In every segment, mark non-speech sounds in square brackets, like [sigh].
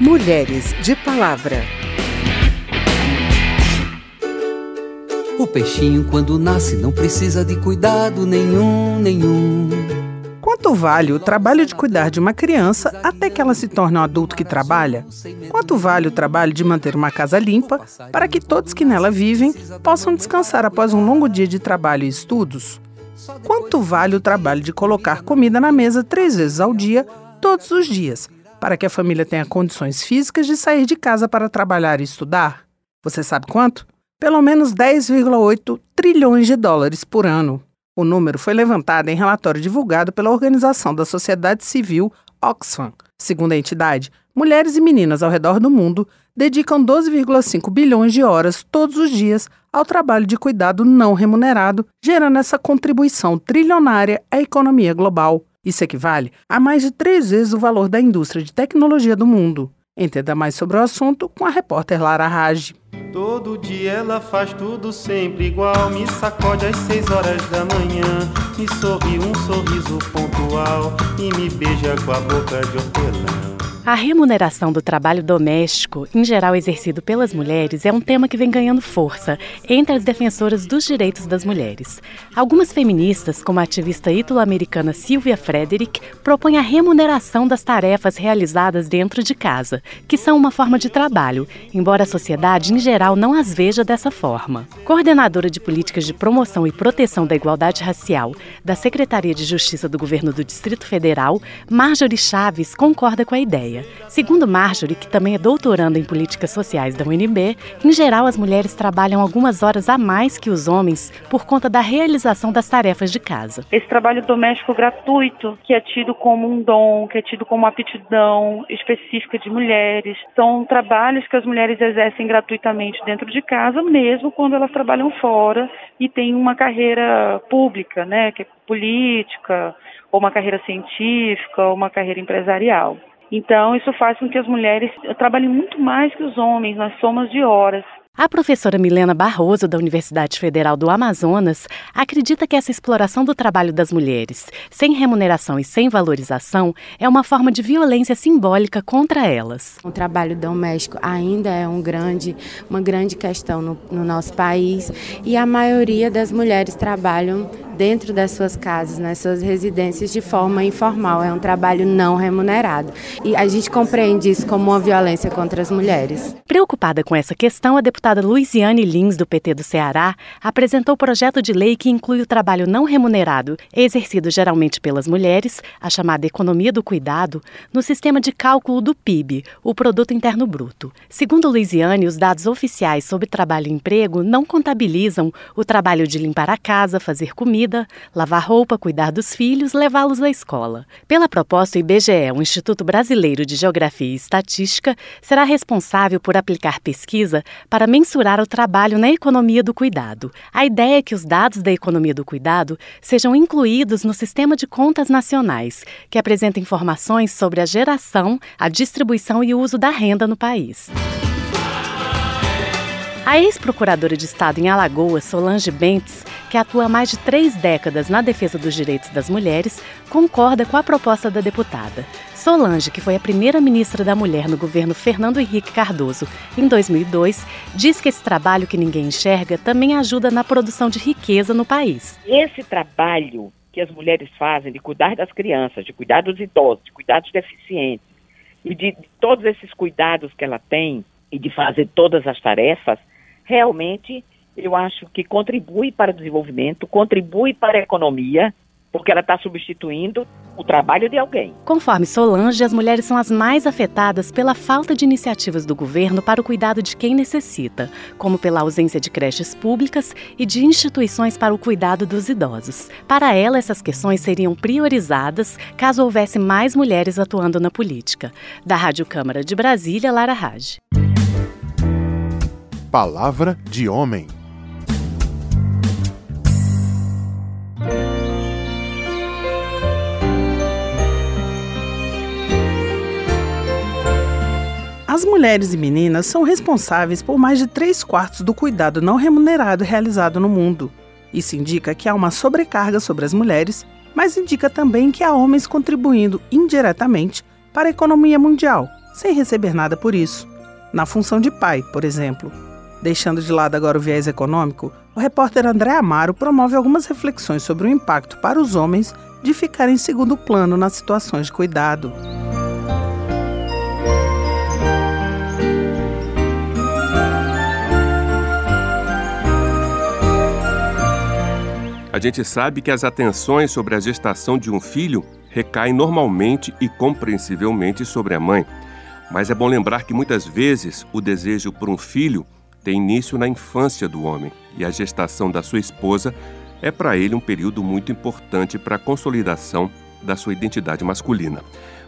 Mulheres de Palavra. O peixinho, quando nasce, não precisa de cuidado nenhum, nenhum. Quanto vale o trabalho de cuidar de uma criança até que ela se torne um adulto que trabalha? Quanto vale o trabalho de manter uma casa limpa para que todos que nela vivem possam descansar após um longo dia de trabalho e estudos? Quanto vale o trabalho de colocar comida na mesa três vezes ao dia, todos os dias, para que a família tenha condições físicas de sair de casa para trabalhar e estudar? Você sabe quanto? Pelo menos 10,8 trilhões de dólares por ano. O número foi levantado em relatório divulgado pela Organização da Sociedade Civil Oxfam. Segundo a entidade, mulheres e meninas ao redor do mundo dedicam 12,5 bilhões de horas todos os dias ao trabalho de cuidado não remunerado, gerando essa contribuição trilionária à economia global. Isso equivale a mais de três vezes o valor da indústria de tecnologia do mundo. Entenda mais sobre o assunto com a repórter Lara Raj. Todo dia ela faz tudo sempre igual. Me sacode às seis horas da manhã. Me sorri um sorriso pontual. E me beija com a boca de hortelã. A remuneração do trabalho doméstico, em geral exercido pelas mulheres, é um tema que vem ganhando força entre as defensoras dos direitos das mulheres. Algumas feministas, como a ativista ítalo-americana Sylvia Frederick, propõem a remuneração das tarefas realizadas dentro de casa, que são uma forma de trabalho, embora a sociedade em geral não as veja dessa forma. Coordenadora de políticas de promoção e proteção da igualdade racial da Secretaria de Justiça do Governo do Distrito Federal, Marjorie Chaves concorda com a ideia. Segundo Marjorie, que também é doutoranda em políticas sociais da UNB, em geral as mulheres trabalham algumas horas a mais que os homens por conta da realização das tarefas de casa. Esse trabalho doméstico gratuito, que é tido como um dom, que é tido como uma aptidão específica de mulheres, são trabalhos que as mulheres exercem gratuitamente dentro de casa, mesmo quando elas trabalham fora e têm uma carreira pública, né, que é política, ou uma carreira científica, ou uma carreira empresarial. Então, isso faz com que as mulheres trabalhem muito mais que os homens nas somas de horas. A professora Milena Barroso, da Universidade Federal do Amazonas, acredita que essa exploração do trabalho das mulheres, sem remuneração e sem valorização, é uma forma de violência simbólica contra elas. O trabalho doméstico ainda é um grande, uma grande questão no, no nosso país e a maioria das mulheres trabalham dentro das suas casas, nas suas residências, de forma informal. É um trabalho não remunerado. E a gente compreende isso como uma violência contra as mulheres. Preocupada com essa questão, a deputada Luiziane Lins, do PT do Ceará, apresentou o projeto de lei que inclui o trabalho não remunerado, exercido geralmente pelas mulheres, a chamada economia do cuidado, no sistema de cálculo do PIB, o Produto Interno Bruto. Segundo Luiziane, os dados oficiais sobre trabalho e emprego não contabilizam o trabalho de limpar a casa, fazer comida, lavar roupa, cuidar dos filhos, levá-los à escola. Pela proposta, o IBGE, o Instituto Brasileiro de Geografia e Estatística, será responsável por aplicar pesquisa para mensurar o trabalho na economia do cuidado. A ideia é que os dados da economia do cuidado sejam incluídos no sistema de contas nacionais, que apresenta informações sobre a geração, a distribuição e o uso da renda no país. A ex-procuradora de Estado em Alagoas, Solange Bentes, que atua há mais de três décadas na defesa dos direitos das mulheres, concorda com a proposta da deputada. Solange, que foi a primeira ministra da Mulher no governo Fernando Henrique Cardoso em 2002, diz que esse trabalho que ninguém enxerga também ajuda na produção de riqueza no país. Esse trabalho que as mulheres fazem de cuidar das crianças, de cuidar dos idosos, de cuidar dos deficientes e de, todos esses cuidados que ela tem e de fazer todas as tarefas, realmente eu acho que contribui para o desenvolvimento, contribui para a economia, porque ela está substituindo o trabalho de alguém. Conforme Solange, as mulheres são as mais afetadas pela falta de iniciativas do governo para o cuidado de quem necessita, como pela ausência de creches públicas e de instituições para o cuidado dos idosos. Para ela, essas questões seriam priorizadas caso houvesse mais mulheres atuando na política. Da Rádio Câmara de Brasília, Lara Raj. Palavra de homem. As mulheres e meninas são responsáveis por mais de três quartos do cuidado não remunerado realizado no mundo. Isso indica que há uma sobrecarga sobre as mulheres, mas indica também que há homens contribuindo indiretamente para a economia mundial. sem receber nada por isso, na função de pai, por exemplo. Deixando de lado agora o viés econômico, o repórter André Amaro promove algumas reflexões sobre o impacto para os homens de ficar em segundo plano nas situações de cuidado. A gente sabe que as atenções sobre a gestação de um filho recaem normalmente e compreensivelmente sobre a mãe. Mas é bom lembrar que muitas vezes o desejo por um filho tem início na infância do homem e a gestação da sua esposa é para ele um período muito importante para a consolidação da sua identidade masculina.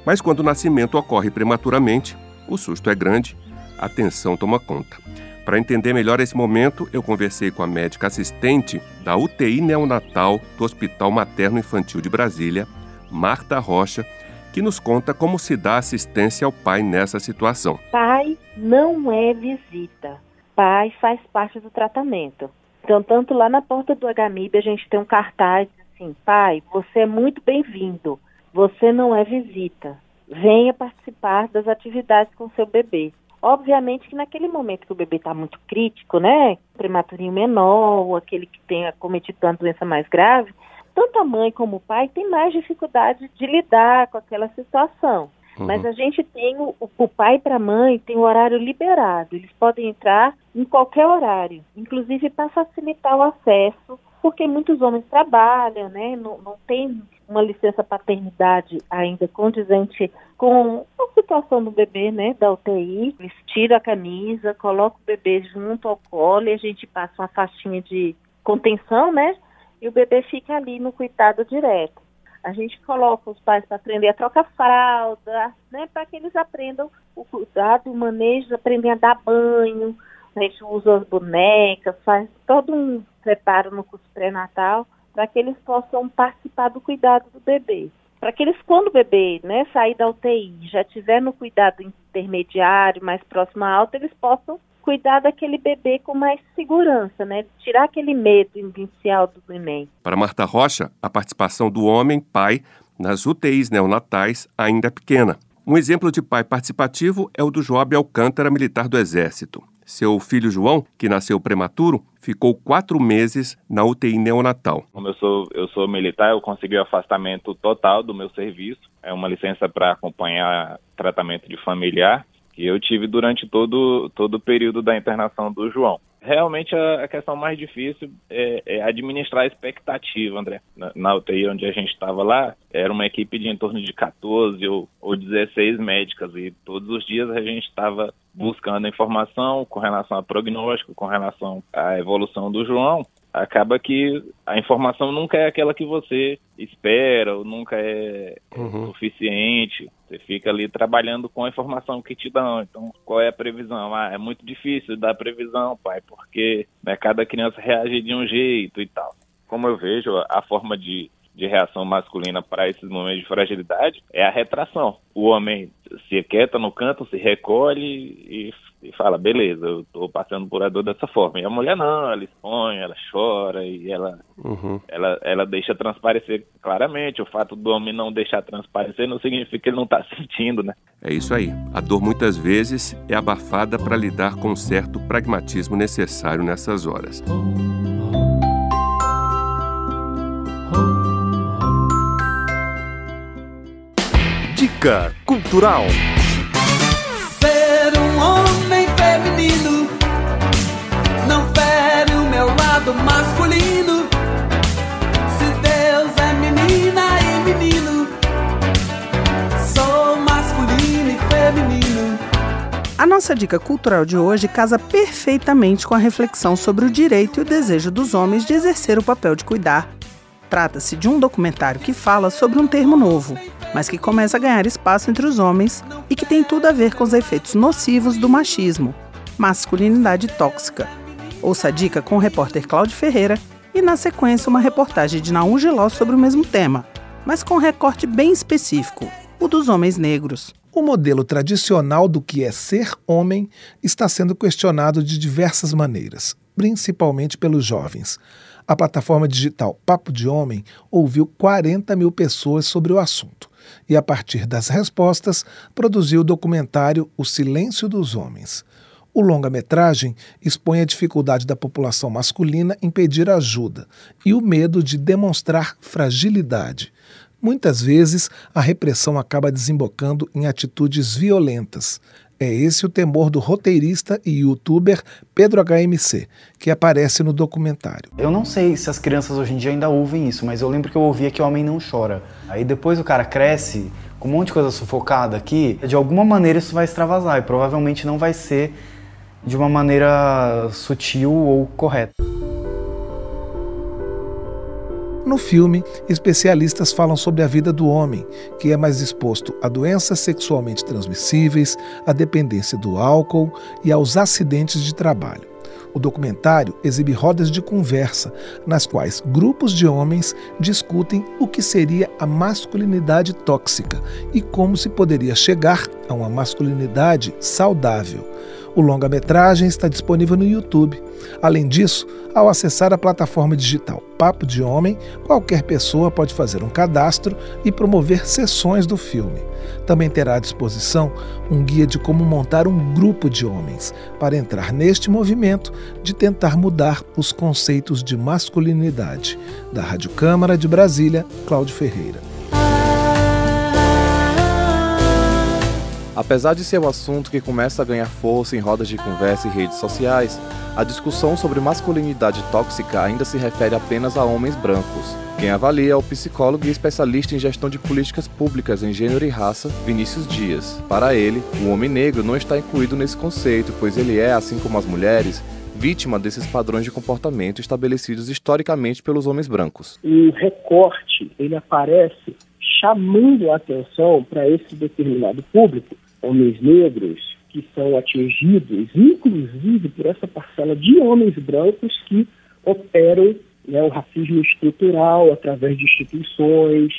Mas quando o nascimento ocorre prematuramente, o susto é grande, a tensão toma conta. Para entender melhor esse momento, eu conversei com a médica assistente da UTI neonatal do Hospital Materno Infantil de Brasília, Marta Rocha, que nos conta como se dá assistência ao pai nessa situação. Pai não é visita. Pai faz parte do tratamento. Então, tanto lá na porta do HMIB a gente tem um cartaz assim: pai, você é muito bem-vindo. Você não é visita. Venha participar das atividades com seu bebê. Obviamente que naquele momento que o bebê está muito crítico, né, prematurinho menor, ou aquele que tenha cometido uma doença mais grave, tanto a mãe como o pai tem mais dificuldade de lidar com aquela situação. Uhum. Mas a gente tem o, o pai para a mãe tem o horário liberado. Eles podem entrar em qualquer horário, inclusive para facilitar o acesso, porque muitos homens trabalham, né? Não, não tem uma licença paternidade ainda condizente com a situação do bebê, né, da UTI. Eles tiram a camisa, colocam o bebê junto ao colo e a gente passa uma faixinha de contenção, né, e o bebê fica ali no cuidado direto. A gente coloca os pais para aprender a trocar fralda, né, para que eles aprendam o cuidado, o manejo, aprendem a dar banho. A gente usa as bonecas, faz todo um preparo no curso pré-natal para que eles possam participar do cuidado do bebê. Para que eles, quando o bebê né, sair da UTI, já estiver no cuidado intermediário, mais próximo à alta, eles possam cuidar daquele bebê com mais segurança, né? Tirar aquele medo inicial do neném. Para Marta Rocha, a participação do homem, pai, nas UTIs neonatais ainda é pequena. Um exemplo de pai participativo é o do Joab Alcântara, militar do Exército. Seu filho João, que nasceu prematuro, ficou quatro meses na UTI neonatal. Como eu sou, eu sou militar, eu consegui o afastamento total do meu serviço. É uma licença para acompanhar tratamento de familiar que eu tive durante todo, todo o período da internação do João. Realmente a, a, questão mais difícil é, é, administrar a expectativa, André. Na, na UTI onde a gente estava lá, era uma equipe de em torno de 14 ou, ou 16 médicas. E todos os dias a gente estava buscando informação com relação a prognóstico, com relação à evolução do João acaba que a informação nunca é aquela que você espera, ou nunca é, uhum. suficiente. Você fica ali trabalhando com a informação que te dão. Então, qual é a previsão? Ah, é muito difícil dar previsão, pai, porque né, cada criança reage de um jeito e tal. Como eu vejo, a forma de, de reação masculina para esses momentos de fragilidade é a retração. O homem se quieta no canto, se recolhe e e fala, beleza, eu tô passando por a dor dessa forma. E a mulher não, ela expõe, ela chora e ela, uhum. ela, ela deixa transparecer claramente. O fato do homem não deixar transparecer não significa que ele não tá [laughs] sentindo, né? É isso aí. A dor muitas vezes é abafada para lidar com um certo pragmatismo necessário nessas horas. Dica Cultural. lado masculino. Se Deus é menina e menino, sou masculino e feminino. A nossa dica cultural de hoje casa perfeitamente com a reflexão sobre o direito e o desejo dos homens de exercer o papel de cuidar. Trata-se de um documentário que fala sobre um termo novo, mas que começa a ganhar espaço entre os homens e que tem tudo a ver com os efeitos nocivos do machismo, masculinidade tóxica Ouça a dica com o repórter Cláudio Ferreira e, na sequência, uma reportagem de Naum Giló sobre o mesmo tema, mas com um recorte bem específico, o dos homens negros. O modelo tradicional do que é ser homem está sendo questionado de diversas maneiras, principalmente pelos jovens. A plataforma digital Papo de Homem ouviu 40 mil pessoas sobre o assunto. e, a partir das respostas, produziu o documentário O Silêncio dos Homens. O longa-metragem expõe a dificuldade da população masculina em pedir ajuda e o medo de demonstrar fragilidade. Muitas vezes, a repressão acaba desembocando em atitudes violentas. É esse o temor do roteirista e youtuber Pedro HMC, que aparece no documentário. Eu não sei se as crianças hoje em dia ainda ouvem isso, mas eu lembro que eu ouvia que o homem não chora. Aí depois o cara cresce com um monte de coisa sufocada aqui, de alguma maneira isso vai extravasar e provavelmente não vai ser de uma maneira sutil ou correta. No filme, especialistas falam sobre a vida do homem, que é mais exposto a doenças sexualmente transmissíveis, à dependência do álcool e aos acidentes de trabalho. O documentário exibe rodas de conversa, nas quais grupos de homens discutem o que seria a masculinidade tóxica e como se poderia chegar a uma masculinidade saudável. O longa-metragem está disponível no YouTube. Além disso, ao acessar a plataforma digital Papo de Homem, qualquer pessoa pode fazer um cadastro e promover sessões do filme. Também terá à disposição um guia de como montar um grupo de homens para entrar neste movimento de tentar mudar os conceitos de masculinidade. Da Rádio Câmara de Brasília, Cláudio Ferreira. Apesar de ser um assunto que começa a ganhar força em rodas de conversa e redes sociais, a discussão sobre masculinidade tóxica ainda se refere apenas a homens brancos. Quem avalia é o psicólogo e especialista em gestão de políticas públicas em gênero e raça, Vinícius Dias. Para ele, o homem negro não está incluído nesse conceito, pois ele é, assim como as mulheres, vítima desses padrões de comportamento estabelecidos historicamente pelos homens brancos. O recorte ele aparece chamando a atenção para esse determinado público homens negros que são atingidos, inclusive por essa parcela de homens brancos que operam né, o racismo estrutural através de instituições,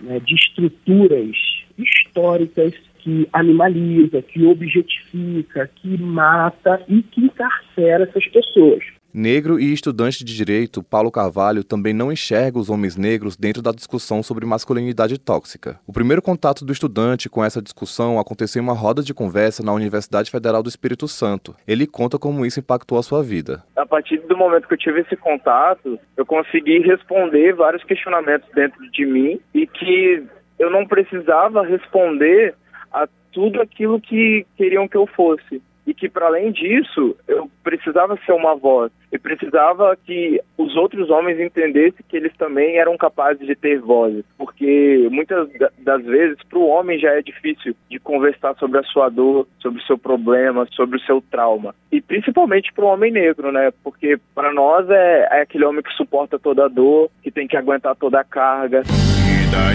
né, de estruturas históricas que animaliza, que objetifica, que mata e que encarcera essas pessoas. Negro e estudante de direito, Paulo Carvalho também não enxerga os homens negros dentro da discussão sobre masculinidade tóxica. O primeiro contato do estudante com essa discussão aconteceu em uma roda de conversa na Universidade Federal do Espírito Santo. Ele conta como isso impactou a sua vida. A partir do momento que eu tive esse contato, eu consegui responder vários questionamentos dentro de mim e que eu não precisava responder a tudo aquilo que queriam que eu fosse e que para além disso eu precisava ser uma voz. E precisava que os outros homens entendessem que eles também eram capazes de ter vozes. Porque muitas das vezes para o homem já é difícil de conversar sobre a sua dor sobre o seu problema sobre o seu trauma. E principalmente para o homem negro né? Porque para nós é, é aquele homem que suporta toda a dor que tem que aguentar toda a carga.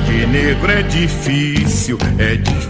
De negro é difícil, é difícil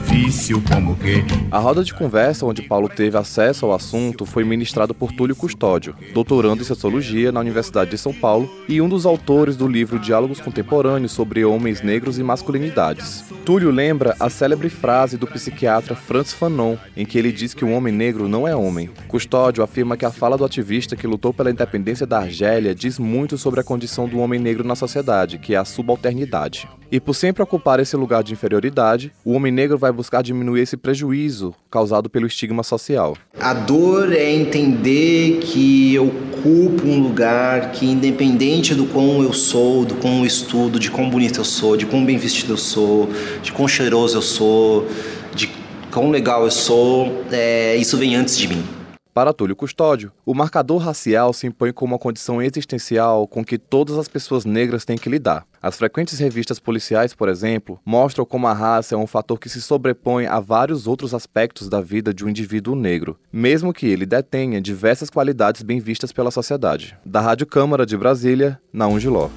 como que. A roda de conversa onde Paulo teve acesso ao assunto foi ministrada por Túlio Custódio, doutorando em sociologia na Universidade de São Paulo e um dos autores do livro Diálogos Contemporâneos sobre Homens Negros e Masculinidades. Túlio lembra a célebre frase do psiquiatra Franz Fanon, em que ele diz que o homem negro não é homem. Custódio afirma que a fala do ativista que lutou pela independência da Argélia diz muito sobre a condição do homem negro na sociedade, que é a subalternidade. E por sempre ocupar esse lugar de inferioridade, o homem negro vai buscar diminuir esse prejuízo causado pelo estigma social. A dor é entender que eu ocupo um lugar que, independente do quão eu sou, do quão eu estudo, de quão bonito eu sou, de quão bem vestido eu sou, de quão cheiroso eu sou, de quão legal eu sou, é, isso vem antes de mim. Para Túlio Custódio, o marcador racial se impõe como uma condição existencial com que todas as pessoas negras têm que lidar. As frequentes revistas policiais, por exemplo, mostram como a raça é um fator que se sobrepõe a vários outros aspectos da vida de um indivíduo negro, mesmo que ele detenha diversas qualidades bem vistas pela sociedade. Da Rádio Câmara de Brasília, Naum Giló.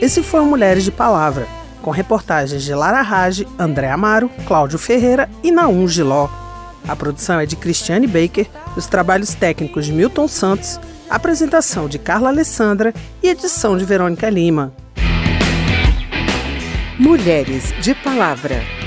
Esse foi o Mulheres de Palavra com reportagens de Lara Rage, André Amaro, Cláudio Ferreira e Naum Giló. A produção é de Cristiane Baker, os trabalhos técnicos de Milton Santos, apresentação de Carla Alessandra e edição de Verônica Lima. Mulheres de Palavra.